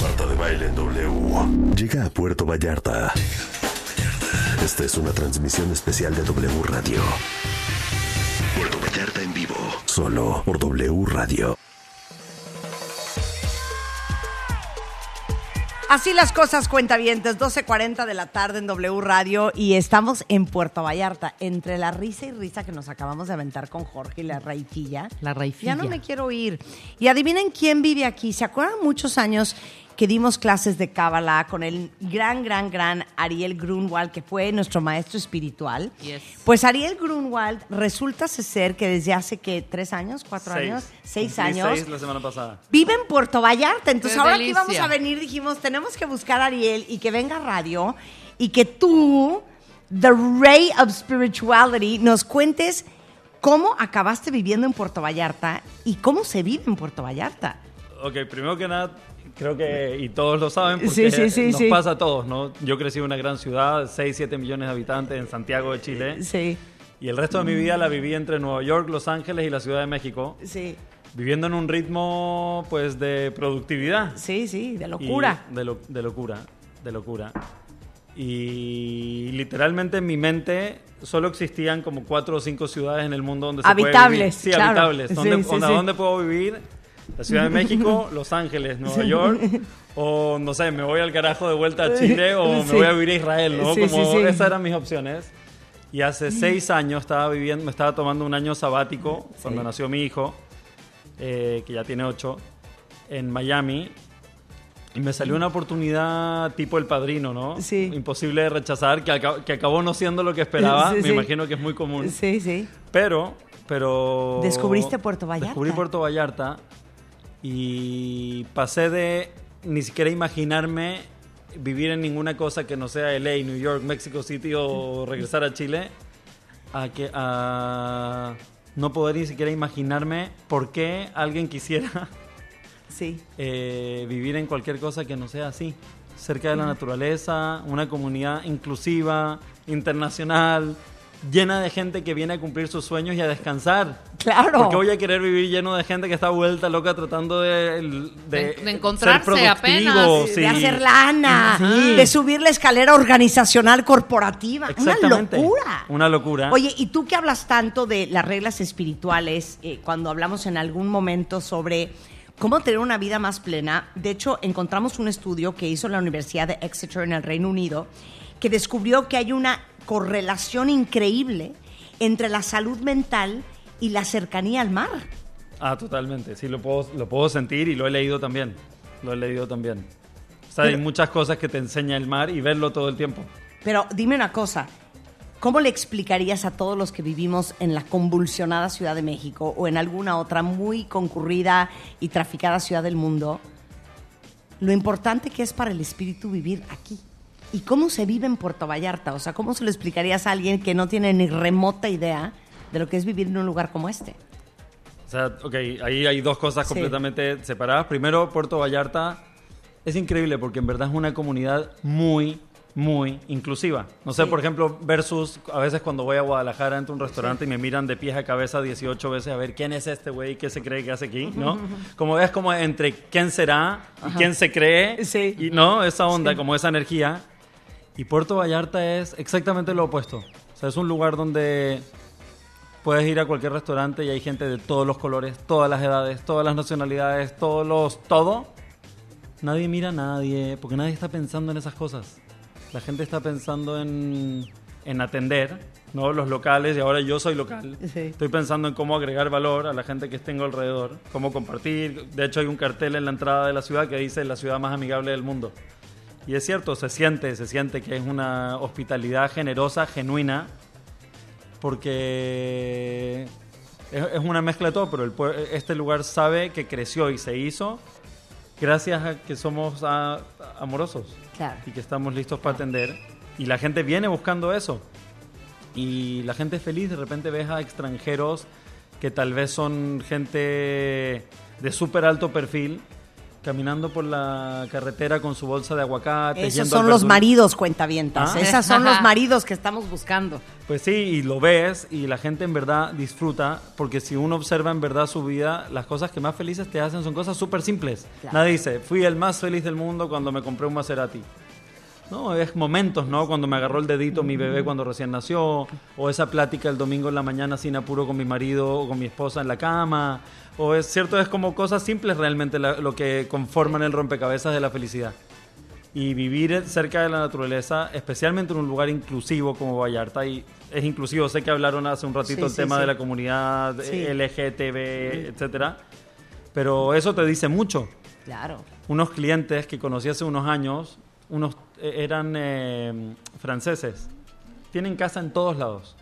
Marta de Baile en W. Llega a Puerto Vallarta. Esta es una transmisión especial de W Radio. Puerto Vallarta en vivo. Solo por W Radio. Así las cosas, cuentavientes, 12.40 de la tarde en W Radio y estamos en Puerto Vallarta, entre la risa y risa que nos acabamos de aventar con Jorge y la raicilla. La raicilla. Ya no me quiero ir. Y adivinen quién vive aquí. ¿Se acuerdan muchos años que dimos clases de Cábala con el gran, gran, gran Ariel Grunwald, que fue nuestro maestro espiritual? Yes. Pues Ariel Grunwald resulta ser que desde hace, que ¿Tres años? ¿Cuatro Seis. años? ¿Seis Cumplí años? seis la semana pasada. Vive en Puerto Vallarta. Entonces, ¡Qué ahora que íbamos a venir, dijimos, tenemos que buscar a Ariel y que venga a radio y que tú, The Ray of Spirituality, nos cuentes cómo acabaste viviendo en Puerto Vallarta y cómo se vive en Puerto Vallarta. Ok, primero que nada, creo que, y todos lo saben, porque Sí, sí, sí, nos pasa a todos, ¿no? Yo crecí en una gran ciudad, 6, 7 millones de habitantes en Santiago de Chile, Sí, y el resto de mi vida la viví entre Nueva York, Los Ángeles y la Ciudad de México, sí, viviendo en un ritmo, pues, de productividad. sí, sí, de locura. de, lo- de locura, de locura. Y literalmente en mi mente solo existían como cuatro o cinco ciudades en el mundo donde se puede Habitables, vivir. Sí, claro. habitables. ¿Dónde, Sí, sí, onda, sí. ¿Dónde puedo vivir? La Ciudad de México, Los Ángeles, Nueva York. O no sé, me voy al carajo de vuelta a Chile o me Sí. voy a vivir a Israel, ¿no? Sí, como sí, esas eran mis opciones. Y hace seis años estaba viviendo, me estaba tomando un año sabático cuando nació mi hijo, eh, que ya tiene ocho, en Miami. Y me salió una oportunidad tipo El Padrino, ¿no? Sí. Imposible de rechazar, que, aca- que acabó no siendo lo que esperaba. Me imagino que es muy común. Sí, sí. Pero, pero... Descubriste Puerto Vallarta. Descubrí Puerto Vallarta y pasé de ni siquiera imaginarme vivir en ninguna cosa que no sea LA, New York, Mexico City o regresar a Chile a que a no poder ni siquiera imaginarme por qué alguien quisiera Sí. eh, vivir en cualquier cosa que no sea así. Cerca de la naturaleza, una comunidad inclusiva, internacional, llena de gente que viene a cumplir sus sueños y a descansar. Claro. Porque voy a querer vivir lleno de gente que está vuelta loca tratando de, de, De- de encontrarse ser apenas. sí. De hacer lana, Sí. de subir la escalera organizacional corporativa. Una Exactamente. locura. Una locura. Oye, y tú que hablas tanto de las reglas espirituales, eh, cuando hablamos en algún momento sobre cómo tener una vida más plena, de hecho encontramos un estudio que hizo la Universidad de Exeter en el Reino Unido que descubrió que hay una correlación increíble entre la salud mental y la cercanía al mar. Ah, totalmente. Sí, lo puedo, lo puedo sentir y lo he leído también. Lo he leído también. O sea, hay Pero- muchas cosas que te enseña el mar y verlo todo el tiempo. Pero dime una cosa, ¿cómo le explicarías a todos los que vivimos en la convulsionada Ciudad de México o en alguna otra muy concurrida y traficada ciudad del mundo lo importante que es para el espíritu vivir aquí? ¿Y cómo se vive en Puerto Vallarta? O sea, ¿cómo se lo explicarías a alguien que no tiene ni remota idea de lo que es vivir en un lugar como este? O sea, ok, ahí hay dos cosas Sí. completamente separadas. Primero, Puerto Vallarta es increíble porque en verdad es una comunidad muy, muy inclusiva. No sé, Sí. por ejemplo, versus a veces cuando voy a Guadalajara, entro a un restaurante y me miran de pies a cabeza 18 veces a ver quién es este güey, qué se cree que hace aquí, ¿no? Como es como entre quién será y quién se cree, Sí. y no, esa onda, como esa energía. Y Puerto Vallarta es exactamente lo opuesto. O sea, es un lugar donde puedes ir a cualquier restaurante y hay gente de todos los colores, todas las edades, todas las nacionalidades, todos los... todo. Nadie mira a nadie, porque nadie está pensando en esas cosas. La gente está pensando en, en atender, ¿no? Los locales, y ahora yo soy local. Sí. Estoy pensando en cómo agregar valor a la gente que tengo alrededor, cómo compartir. De hecho, hay un cartel en la entrada de la ciudad que dice la ciudad más amigable del mundo. Y es cierto, se siente, se siente que es una hospitalidad generosa, genuina, porque es, es una mezcla de todo, pero el este lugar sabe que creció y se hizo gracias a que somos ah, amorosos Claro. y que estamos listos para atender. Y la gente viene buscando eso. Y la gente es feliz, de repente ves a extranjeros que tal vez son gente de súper alto perfil, caminando por la carretera con su bolsa de aguacate. Esos son los maridos cuentavientas. ¿Ah? Esos son los maridos que estamos buscando. Pues sí, y lo ves y la gente en verdad disfruta, porque si uno observa en verdad su vida, las cosas que más felices te hacen son cosas súper simples. Claro. Nadie dice, fui el más feliz del mundo cuando me compré un Maserati. No, es momentos, ¿no? Cuando me agarró el dedito mi bebé cuando recién nació, o esa plática el domingo en la mañana sin apuro con mi marido o con mi esposa en la cama, o es cierto, es como cosas simples realmente la- lo que conforman el rompecabezas de la felicidad. Y vivir cerca de la naturaleza, especialmente en un lugar inclusivo como Vallarta, y es inclusivo, sé que hablaron hace un ratito Sí, el sí, tema sí. de la comunidad Sí. LGTB, etcétera, pero eso te dice mucho Claro. unos clientes que conocí hace unos años, unos eh, eran eh, franceses. Tienen casa en todos lados.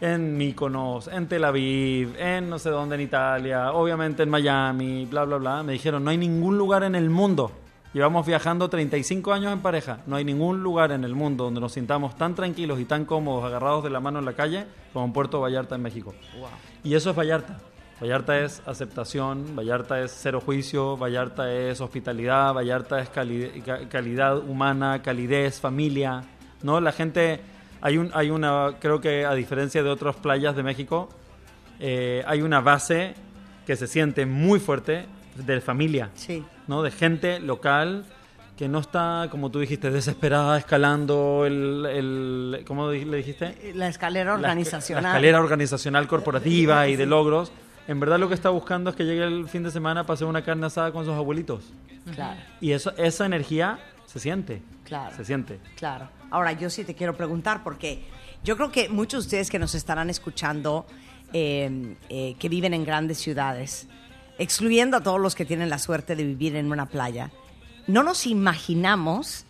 En Mykonos, en Tel Aviv, en no sé dónde en Italia, obviamente en Miami, bla, bla, bla. Me dijeron, no hay ningún lugar en el mundo. Llevamos viajando 35 años en pareja. No hay ningún lugar en el mundo donde nos sintamos tan tranquilos y tan cómodos, agarrados de la mano en la calle, como en Puerto Vallarta, en México. Y eso es Vallarta. Vallarta es aceptación, Vallarta es cero juicio, Vallarta es hospitalidad, Vallarta es cali- ca- calidad humana, calidez, familia. ¿no? La gente, hay, un, hay una, creo que a diferencia de otras playas de México, eh, hay una base que se siente muy fuerte de familia, Sí. ¿no? de gente local que no está, como tú dijiste, desesperada escalando el, el ¿cómo le dijiste? La escalera organizacional. La, escalera organizacional corporativa y de logros. En verdad lo que está buscando es que llegue el fin de semana para hacer una carne asada con sus abuelitos. Claro, Y eso, esa energía se siente. Claro. Se siente. claro. Ahora, yo sí te quiero preguntar, porque yo creo que muchos de ustedes que nos estarán escuchando, eh, eh, que viven en grandes ciudades, excluyendo a todos los que tienen la suerte de vivir en una playa, no nos imaginamos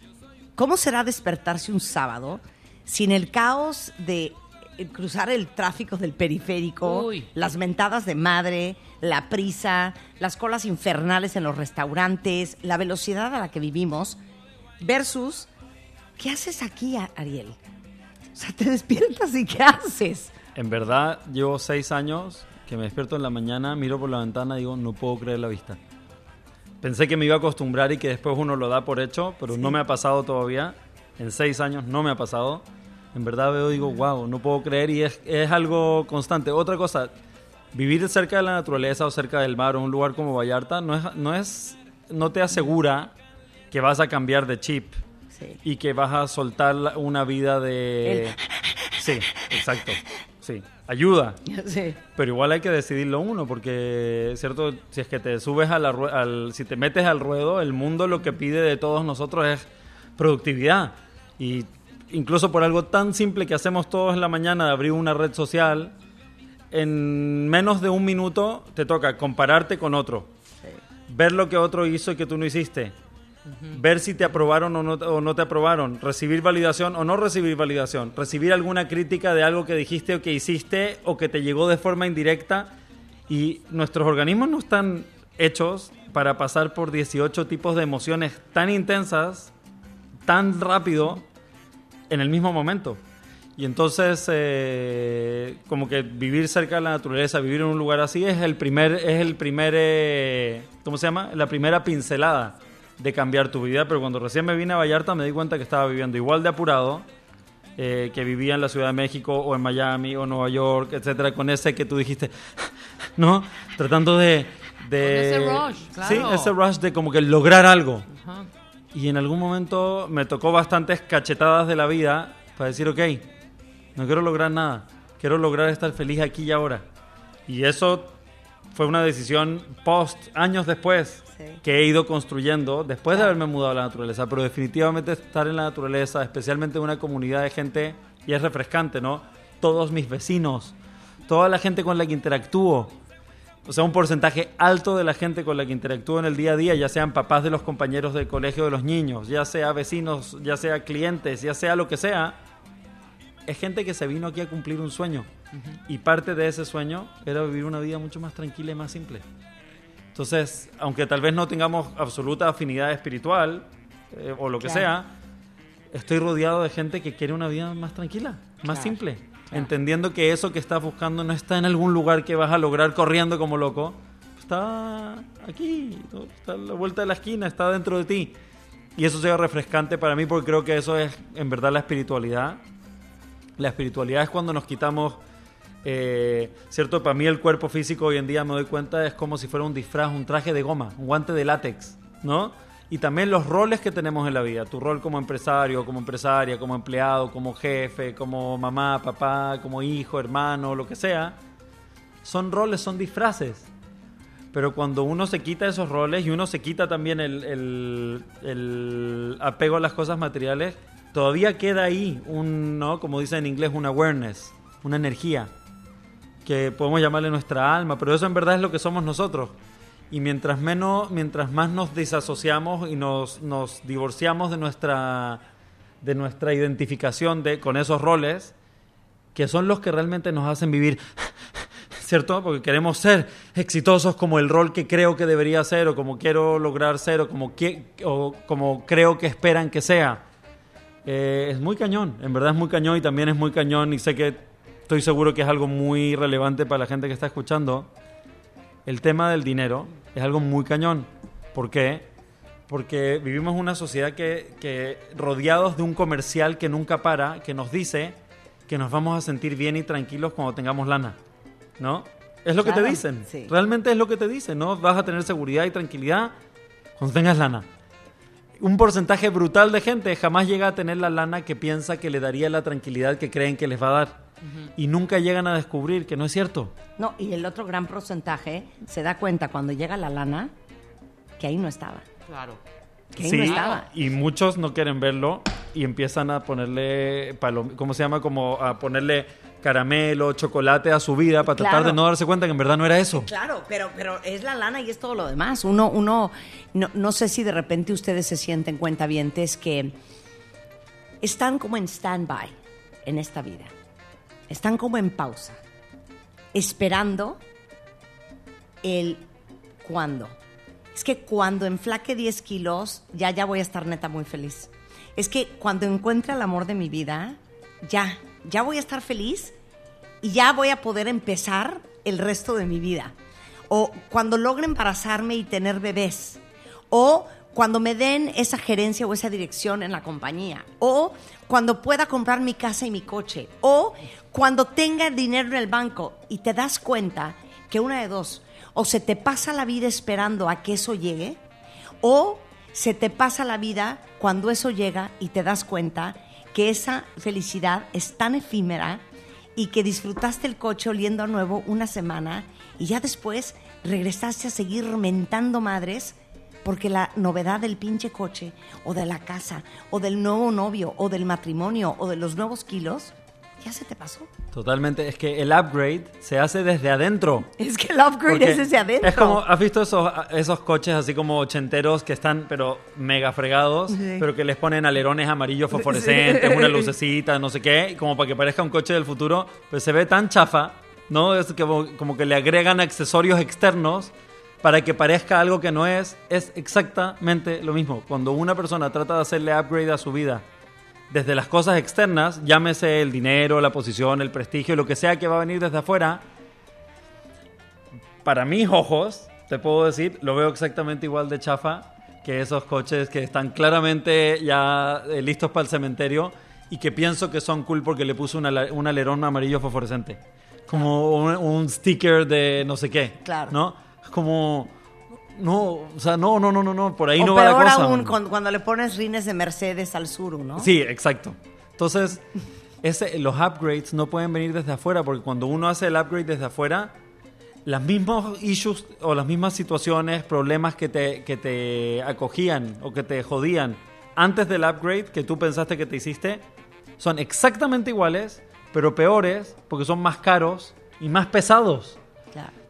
cómo será despertarse un sábado sin el caos de cruzar el tráfico del periférico, Uy. las mentadas de madre, la prisa, las colas infernales en los restaurantes, la velocidad a la que vivimos, versus, ¿qué haces aquí, Ariel? O sea, te despiertas y ¿qué haces? En verdad, llevo seis años que me despierto en la mañana, miro por la ventana y digo, no puedo creer la vista. Pensé que me iba a acostumbrar y que después uno lo da por hecho, pero no me ha pasado todavía. En seis años no me ha pasado. En verdad veo y digo, wow, no puedo creer y es, es algo constante. Otra cosa, vivir cerca de la naturaleza o cerca del mar o un lugar como Vallarta no es, no es, no te asegura que vas a cambiar de chip Sí. y que vas a soltar una vida de... Sí, exacto. Sí, ayuda. Sí. Pero igual hay que decidirlo uno, porque, ¿cierto? Si es que te subes a la al, si te metes al ruedo, el mundo lo que pide de todos nosotros es productividad. Y incluso por algo tan simple que hacemos todos en la mañana de abrir una red social, en menos de un minuto te toca compararte con otro, ver lo que otro hizo y que tú no hiciste, ver si te aprobaron o no, o no te aprobaron, recibir validación o no recibir validación, recibir alguna crítica de algo que dijiste o que hiciste o que te llegó de forma indirecta. Y nuestros organismos no están hechos para pasar por 18 tipos de emociones tan intensas, tan rápido, en el mismo momento. Y entonces, eh, como que vivir cerca de la naturaleza, vivir en un lugar así, es el primer, es el primer, eh, ¿cómo se llama? La primera pincelada de cambiar tu vida. Pero cuando recién me vine a Vallarta me di cuenta que estaba viviendo igual de apurado eh, que vivía en la Ciudad de México o en Miami o Nueva York, etcétera, con ese que tú dijiste, ¿no? Tratando de... de ese rush, claro. Sí, ese rush de como que lograr algo. Ajá. Y en algún momento me tocó bastantes cachetadas de la vida para decir, ok, no quiero lograr nada, quiero lograr estar feliz aquí y ahora. Y eso fue una decisión post, años después, Sí. que he ido construyendo después de haberme mudado a la naturaleza. Pero definitivamente estar en la naturaleza, especialmente en una comunidad de gente, y es refrescante, ¿no? Todos mis vecinos, toda la gente con la que interactúo, o sea, un porcentaje alto de la gente con la que interactúo en el día a día, ya sean papás de los compañeros del colegio de los niños, ya sea vecinos, ya sea clientes, ya sea lo que sea, es gente que se vino aquí a cumplir un sueño. Y parte de ese sueño era vivir una vida mucho más tranquila y más simple. Entonces, aunque tal vez no tengamos absoluta afinidad espiritual eh, o lo que Claro. sea, estoy rodeado de gente que quiere una vida más tranquila, más Claro, simple. Entendiendo que eso que estás buscando no está en algún lugar que vas a lograr corriendo como loco, está aquí, está a la vuelta de la esquina, está dentro de ti. Y eso sería refrescante para mí porque creo que eso es en verdad la espiritualidad. La espiritualidad es cuando nos quitamos, eh, ¿cierto? Para mí el cuerpo físico hoy en día me doy cuenta es como si fuera un disfraz, un traje de goma, un guante de látex, ¿no? Y también los roles que tenemos en la vida, tu rol como empresario, como empresaria, como empleado, como jefe, como mamá, papá, como hijo, hermano, lo que sea, son roles, son disfraces pero cuando uno se quita esos roles y uno se quita también el, apego a las cosas materiales, todavía queda ahí un, ¿no? Como dice en inglés, un awareness, una energía, que podemos llamarle nuestra alma, pero eso en verdad es lo que somos nosotros. Y mientras menos, mientras más nos desasociamos y nos, nos divorciamos de nuestra, de nuestra identificación de, con esos roles, que son los que realmente nos hacen vivir ¿cierto? Porque queremos ser exitosos como el rol que creo que debería ser o como quiero lograr ser o como, que, o como creo que esperan que sea. Eh, es muy cañón, en verdad es muy cañón y también es muy cañón y sé que estoy seguro que es algo muy relevante para la gente que está escuchando. El tema del dinero es algo muy cañón. ¿Por qué? Porque vivimos en una sociedad que, que rodeados de un comercial que nunca para, que nos dice que nos vamos a sentir bien y tranquilos cuando tengamos lana. ¿no? Es lo que te dicen. Realmente es lo que te dicen, ¿no? Vas a tener seguridad y tranquilidad cuando tengas lana. Un porcentaje brutal de gente jamás llega a tener la lana que piensa que le daría la tranquilidad que creen que les va a dar. Y nunca llegan a descubrir que no es cierto. No, y el otro gran porcentaje se da cuenta cuando llega la lana que ahí no estaba. Claro. Que ahí no estaba. Y muchos no quieren verlo y empiezan a ponerle, ¿cómo se llama? Como a ponerle caramelo, chocolate a su vida para tratar de no darse cuenta que en verdad no era eso. Claro, pero, pero es la lana y es todo lo demás. Uno, uno, no, no sé si de repente ustedes se sienten cuentavientes que están como en stand-by en esta vida. Están como en pausa, esperando el cuándo. Es que cuando enflaque 10 kilos, ya, ya voy a estar neta muy feliz. Es que cuando encuentre el amor de mi vida, ya, ya voy a estar feliz y ya voy a poder empezar el resto de mi vida. O cuando logre embarazarme y tener bebés. O cuando me den esa gerencia o esa dirección en la compañía. O cuando pueda comprar mi casa y mi coche. O cuando tenga dinero en el banco y te das cuenta que una de dos, o se te pasa la vida esperando a que eso llegue, o se te pasa la vida cuando eso llega y te das cuenta que esa felicidad es tan efímera y que disfrutaste el coche oliendo a nuevo una semana y ya después regresaste a seguir mentando madres porque la novedad del pinche coche o de la casa o del nuevo novio o del matrimonio o de los nuevos kilos ya se te pasó. Totalmente, es que el upgrade se hace desde adentro. Es que el upgrade es desde adentro. Es como, ¿has visto esos, esos coches así como ochenteros que están, pero mega fregados, pero que les ponen alerones amarillos fosforescentes, una lucecita, no sé qué, como para que parezca un coche del futuro, pues se ve tan chafa, ¿no? Es como, como que le agregan accesorios externos para que parezca algo que no es, es exactamente lo mismo. Cuando una persona trata de hacerle upgrade a su vida desde las cosas externas, llámese el dinero, la posición, el prestigio, lo que sea que va a venir desde afuera, para mis ojos, te puedo decir, lo veo exactamente igual de chafa que esos coches que están claramente ya eh, listos para el cementerio y que pienso que son cool porque le puse un alerón amarillo fosforescente. Como un, un, sticker de no sé qué. Claro. ¿No? Como no, o sea, no, no, no, no, no, por ahí no va la cosa. aún cuando, le pones rines de Mercedes al sur, ¿no? Sí, exacto. Entonces, ese, los upgrades no pueden venir desde afuera, porque cuando uno hace el upgrade desde afuera, las mismas issues o las mismas situaciones, problemas que te, que te acogían o que te jodían antes del upgrade que tú pensaste que te hiciste, son exactamente iguales, pero peores, porque son más caros y más pesados.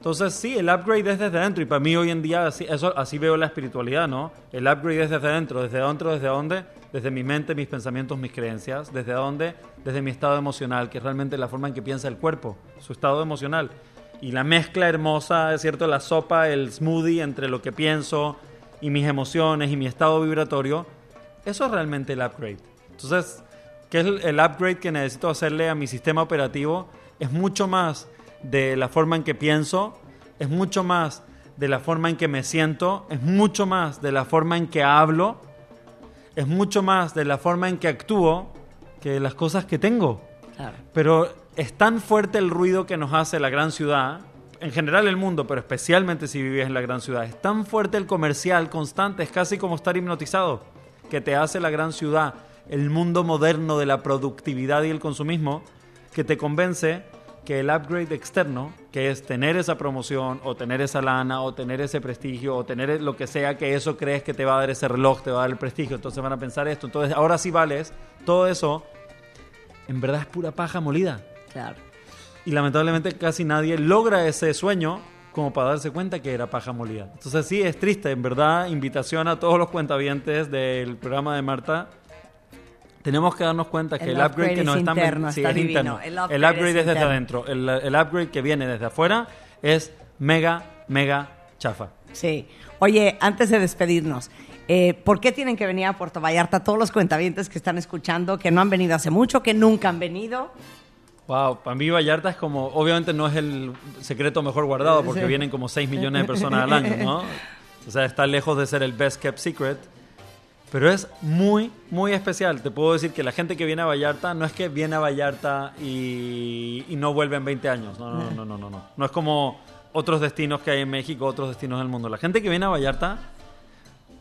Entonces, sí, el upgrade es desde adentro. Y para mí hoy en día, así, eso, así veo la espiritualidad, ¿no? El upgrade es desde adentro. ¿Desde adentro? ¿Desde dónde? Desde mi mente, mis pensamientos, mis creencias. ¿Desde dónde? Desde mi estado emocional, que es realmente la forma en que piensa el cuerpo, su estado emocional. Y la mezcla hermosa, es cierto, la sopa, el smoothie entre lo que pienso y mis emociones y mi estado vibratorio, eso es realmente el upgrade. Entonces, ¿qué es el upgrade que necesito hacerle a mi sistema operativo? Es mucho más de la forma en que pienso, es mucho más de la forma en que me siento, es mucho más de la forma en que hablo, es mucho más de la forma en que actúo que de las cosas que tengo. Claro. Pero es tan fuerte el ruido que nos hace la gran ciudad, en general el mundo, pero especialmente si vives en la gran ciudad, es tan fuerte el comercial constante, es casi como estar hipnotizado, que te hace la gran ciudad, el mundo moderno de la productividad y el consumismo, que te convence que el upgrade externo, que es tener esa promoción o tener esa lana o tener ese prestigio o tener lo que sea que eso crees que te va a dar ese reloj, te va a dar el prestigio, entonces van a pensar esto, entonces ahora sí vales, todo eso en verdad es pura paja molida. Claro. Y lamentablemente casi nadie logra ese sueño como para darse cuenta que era paja molida. Entonces sí, es triste, en verdad, invitación a todos los cuentavientes del programa de Marta. Tenemos que darnos cuenta que El el, upgrade, upgrade que es nos están interno, sí, está es interno. El El upgrade upgrade, es es desde adentro. El, el upgrade que viene desde afuera es mega, mega chafa. Sí. Oye, antes de despedirnos, eh, ¿por qué tienen que venir a Puerto Vallarta todos los cuentavientes que están escuchando, que no han venido hace mucho, que nunca han venido? Wow, para mí Vallarta es como, obviamente no es el secreto mejor guardado porque Sí. vienen como 6 millones de personas al año, ¿no? O sea, está lejos de ser el best kept secret, pero es muy, muy especial. Te puedo decir que la gente que viene a Vallarta no es que viene a Vallarta y, y no vuelve en 20 años, no, no, no, no, no, no. No es como otros destinos que hay en México, otros destinos del mundo. La gente que viene a Vallarta,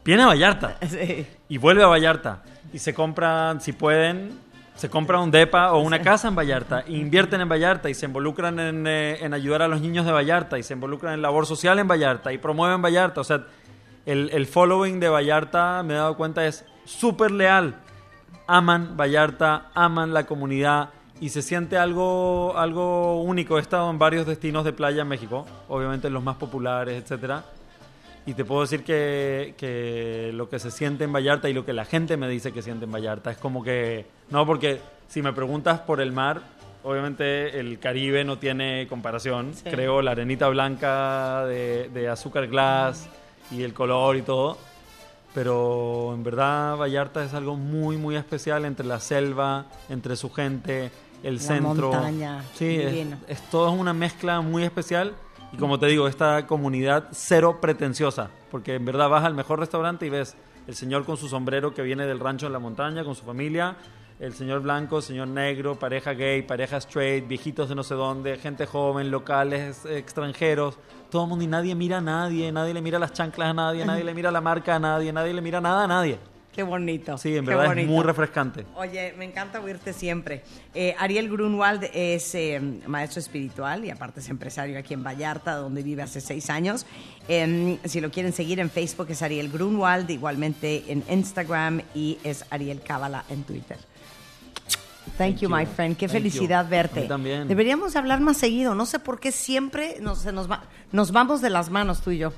viene a Vallarta Sí. y vuelve a Vallarta y se compran, si pueden, se compra un depa o una casa en Vallarta, e invierten en Vallarta y se involucran en, eh, en ayudar a los niños de Vallarta y se involucran en labor social en Vallarta y promueven Vallarta. O sea, el, el following de Vallarta, me he dado cuenta, es súper leal. Aman Vallarta, aman la comunidad y se siente algo, algo único. He estado en varios destinos de playa en México, obviamente los más populares, etcétera. Y te puedo decir que, que lo que se siente en Vallarta y lo que la gente me dice que siente en Vallarta es como que... No, porque si me preguntas por el mar, obviamente el Caribe no tiene comparación. Sí. Creo la arenita blanca de, de azúcar glass y el color y todo. Pero en verdad Vallarta es algo muy, muy especial entre la selva, entre su gente, el La centro. montaña, Sí, es, es todo una mezcla muy especial. Y como te digo, esta comunidad cero pretenciosa. Porque en verdad vas al mejor restaurante y ves el señor con su sombrero que viene del rancho en la montaña, con su familia. El señor blanco, el señor negro, pareja gay, pareja straight, viejitos de no sé dónde, gente joven, locales, extranjeros. Todo el mundo y nadie mira a nadie, nadie le mira las chanclas a nadie, nadie le mira la marca a nadie, nadie le mira nada a nadie. Qué bonito. Sí, en verdad es muy refrescante. Oye, me encanta oírte siempre. Eh, Ariel Grunwald es eh, maestro espiritual y aparte es empresario aquí en Vallarta, donde vive hace seis años. Em, si lo quieren seguir en Facebook es Ariel Grunwald, igualmente en Instagram y es Ariel Cábala en Twitter. Thank, you, my friend. Qué Thank felicidad you. verte. A mí también. Deberíamos hablar más seguido. No sé por qué siempre nos, se nos, va- nos vamos de las manos tú y yo.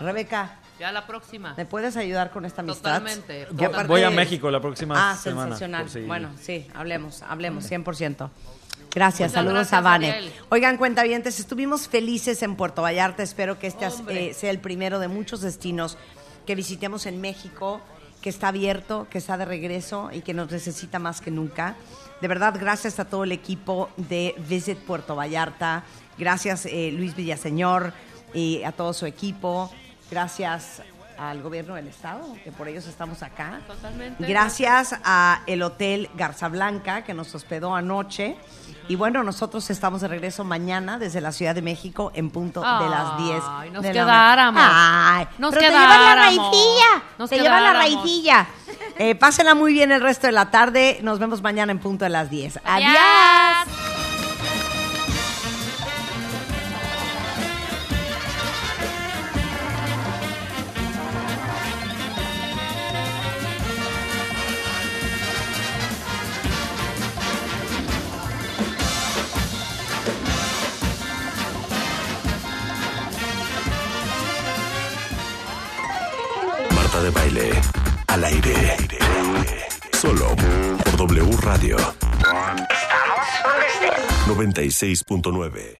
Rebeca, Ya la próxima. ¿me puedes ayudar con esta amistad? Totalmente. Voy, aparte voy a México la próxima Ah, semana. sensacional. por si- Bueno, sí, hablemos, hablemos, 100%. Gracias, Muchas saludos gracias, a Vane. Ariel. Oigan, cuentavientes, estuvimos felices en Puerto Vallarta. Espero que este eh, sea el primero de muchos destinos que visitemos en México, que está abierto, que está de regreso y que nos necesita más que nunca. De verdad, gracias a todo el equipo de Visit Puerto Vallarta. Gracias, eh, Luis Villaseñor, y a todo su equipo. Gracias al gobierno del Estado, que por ellos estamos acá. Totalmente. Gracias a el Hotel Garza Blanca que nos hospedó anoche. Y bueno, nosotros estamos de regreso mañana desde la Ciudad de México en punto de las 10. Ay, nos quedáramos. Ay, Nos pero te llevan la quedáramos. raicilla. Nos te llevan la quedáramos. raicilla. Eh, pásenla muy bien el resto de la tarde. Nos vemos mañana en punto de las 10. Adiós. 96.9.